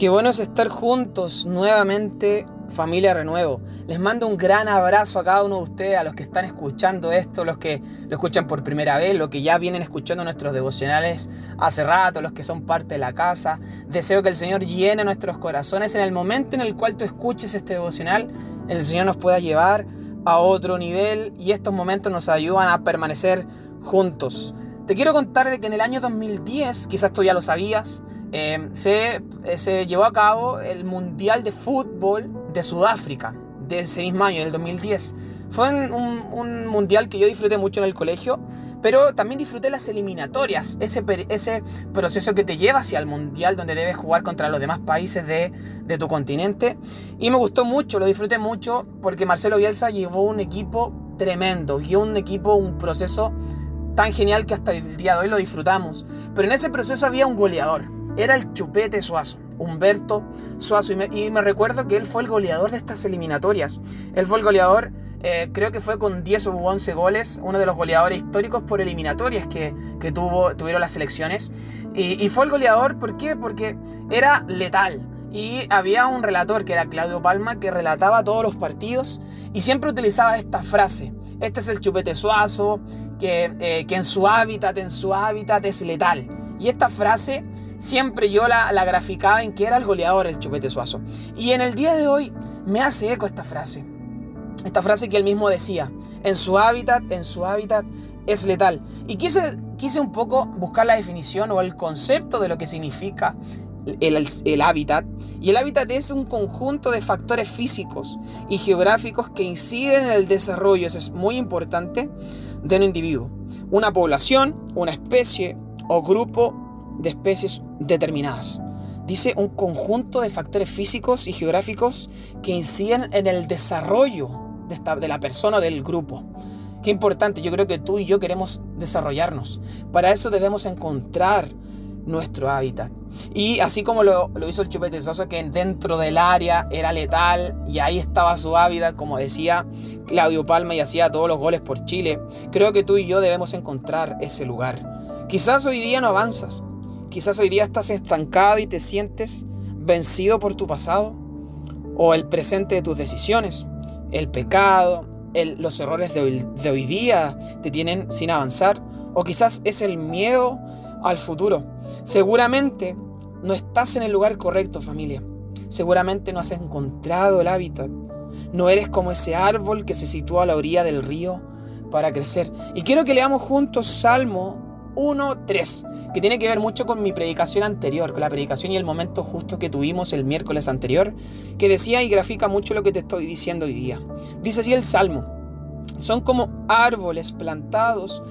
Qué bueno es estar juntos nuevamente, familia Renuevo. Les mando un gran abrazo a cada uno de ustedes, a los que están escuchando esto, los que lo escuchan por primera vez, los que ya vienen escuchando nuestros devocionales hace rato, los que son parte de la casa. Deseo que el Señor llene nuestros corazones en el momento en el cual tú escuches este devocional, el Señor nos pueda llevar a otro nivel y estos momentos nos ayudan a permanecer juntos. Te quiero contar de que en el año 2010, quizás tú ya lo sabías, Em, se, eh, se, llevó a cabo el Mundial de Fútbol de Sudáfrica, de ese mismo año, del 2010. Fue un, un, mundial que yo disfruté mucho en el colegio, pero también disfruté las eliminatorias, ese, ese proceso que te lleva hacia el mundial donde debes jugar contra los demás países de, de tu continente. Y me gustó mucho, lo disfruté mucho, porque Marcelo Bielsa llevó un equipo tremendo, guió un equipo, un proceso tan genial que hasta el día de hoy lo disfrutamos. Pero en ese proceso había un goleador era el Chupete Suazo, Humberto Suazo. Y me, recuerdo que él fue el goleador de estas eliminatorias. Él fue el goleador, eh, creo que fue con 10 o 11 goles, uno de los goleadores históricos por eliminatorias que, tuvo, tuvieron las selecciones. Y, y fue el goleador, ¿por qué? Porque era letal. Y había un relator que era Claudio Palma que relataba todos los partidos y siempre utilizaba esta frase. Este es el chupete suazo, que, eh, que en su hábitat, en su hábitat es letal. Y esta frase siempre yo la, la graficaba en que era el goleador el Chupete Suazo. Y en el día de hoy me hace eco esta frase. Esta frase que él mismo decía, en su hábitat, en su hábitat es letal. Y quise, quise un poco buscar la definición o el concepto de lo que significa el, hábitat. Y el hábitat es un conjunto de factores físicos y geográficos que inciden en el desarrollo, eso es muy importante, de un individuo. Una población, una especie o grupo de especies determinadas. Dice un conjunto de factores físicos y geográficos que inciden en el desarrollo de, esta, de la persona o del grupo. Qué importante, yo creo que tú y yo queremos desarrollarnos. Para eso debemos encontrar nuestro hábitat. Y así como lo, hizo el Chupete Sosa, que dentro del área era letal y ahí estaba su hábitat, como decía Claudio Palma y hacía todos los goles por Chile, creo que tú y yo debemos encontrar ese lugar. Quizás hoy día no avanzas, Quizás hoy día estás estancado y te sientes vencido por tu pasado o el presente de tus decisiones. El pecado, los errores de hoy, de hoy día te tienen sin avanzar o quizás es el miedo al futuro. Seguramente no estás en el lugar correcto, familia. Seguramente no has encontrado el hábitat. No eres como ese árbol que se sitúa a la orilla del río para crecer. Y quiero que leamos juntos Salmo 1.3, que tiene que ver mucho con mi predicación anterior, con la predicación y el momento justo que tuvimos el miércoles anterior, que decía y grafica mucho lo que te estoy diciendo hoy día. Dice así el Salmo, son como árboles plantados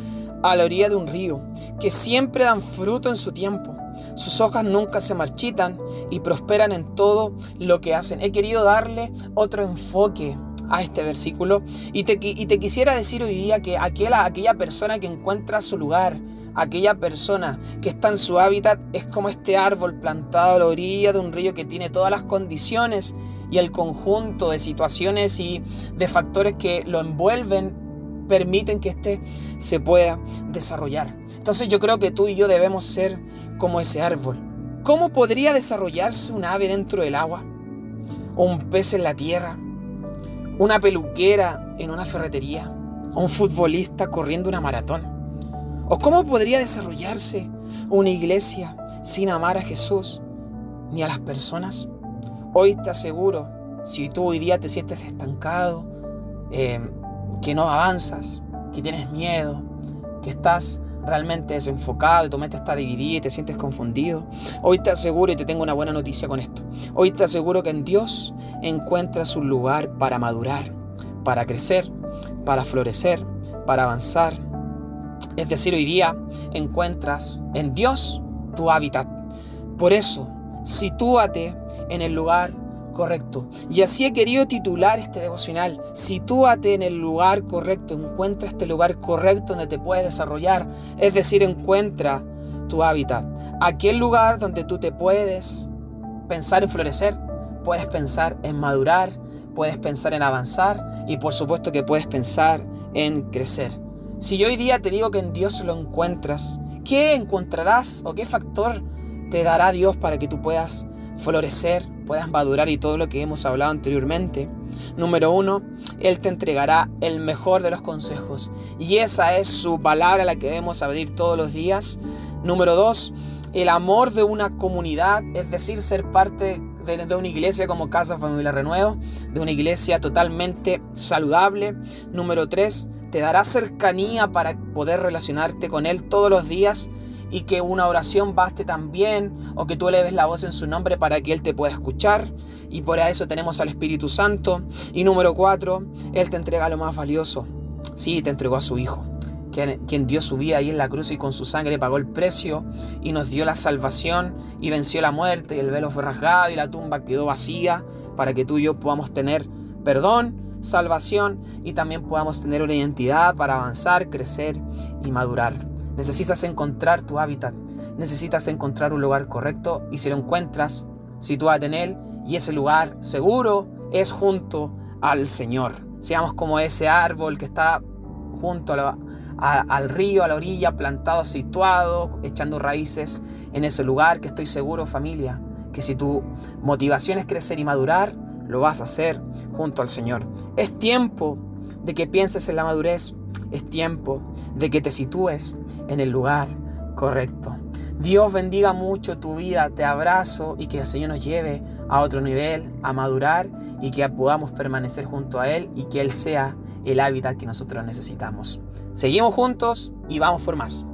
a la orilla de un río, que siempre dan fruto en su tiempo. Sus hojas nunca se marchitan y prosperan en todo lo que hacen. He querido darle otro enfoque a este versículo y te, y te quisiera decir hoy día que aquella, aquella persona que encuentra su lugar, aquella persona que está en su hábitat es como este árbol plantado a la orilla de un río que tiene todas las condiciones y el conjunto de situaciones y de factores que lo envuelven permiten que éste se pueda desarrollar. Entonces yo creo que tú y yo debemos ser como ese árbol. ¿Cómo podría desarrollarse un ave dentro del agua? ¿O un pez en la tierra? ¿Una peluquera en una ferretería? ¿O un futbolista corriendo una maratón? ¿O cómo podría desarrollarse una iglesia sin amar a Jesús ni a las personas? Hoy te aseguro, si tú hoy día te sientes estancado, em, que no avanzas, que tienes miedo, que estás realmente desenfocado y tu mente está dividida y te sientes confundido, hoy te aseguro y te tengo una buena noticia con esto. Hoy te aseguro que en Dios encuentras un lugar para madurar, para crecer, para florecer, para avanzar es decir, hoy día encuentras en Dios tu hábitat. Por eso, sitúate en el lugar correcto. Y así he querido titular este devocional. Sitúate en el lugar correcto. Encuentra este lugar correcto donde te puedes desarrollar. Es decir, encuentra tu hábitat. Aquel lugar donde tú te puedes pensar en florecer, puedes pensar en madurar, puedes pensar en avanzar y por supuesto que puedes pensar en crecer. Si yo hoy día te digo que en Dios lo encuentras, ¿qué encontrarás o qué factor te dará Dios para que tú puedas florecer, puedas madurar y todo lo que hemos hablado anteriormente. Número uno, Él te entregará el mejor de los consejos y esa es su palabra la que debemos abrir todos los días. Número dos, el amor de una comunidad, es decir, ser parte de, una iglesia como Casa Familia Renuevo, de una iglesia totalmente saludable. Número tres, te dará cercanía para poder relacionarte con Él todos los días y que una oración baste también o que tú eleves la voz en su nombre para que Él te pueda escuchar. Y por eso tenemos al Espíritu Santo. Y número cuatro, Él te entrega lo más valioso. Sí, te entregó a su Hijo, quien, quien dio su vida ahí en la cruz y con su sangre pagó el precio y nos dio la salvación y venció la muerte. Y el velo fue rasgado y la tumba quedó vacía para que tú y yo podamos tener perdón, salvación y también podamos tener una identidad para avanzar, crecer y madurar. Necesitas encontrar tu hábitat, necesitas encontrar un lugar correcto y si lo encuentras, sitúate en él y ese lugar seguro es junto al Señor. Seamos como ese árbol que está junto al río, a la orilla, plantado, situado, echando raíces en ese lugar que estoy seguro familia, que si tu motivación es crecer y madurar, lo vas a hacer junto al Señor. Es tiempo de que pienses en la madurez, es tiempo de que te sitúes en el lugar correcto. Dios bendiga mucho tu vida, te abrazo y que el Señor nos lleve a otro nivel, a madurar y que podamos permanecer junto a Él y que Él sea el hábitat que nosotros necesitamos. Seguimos juntos y vamos por más.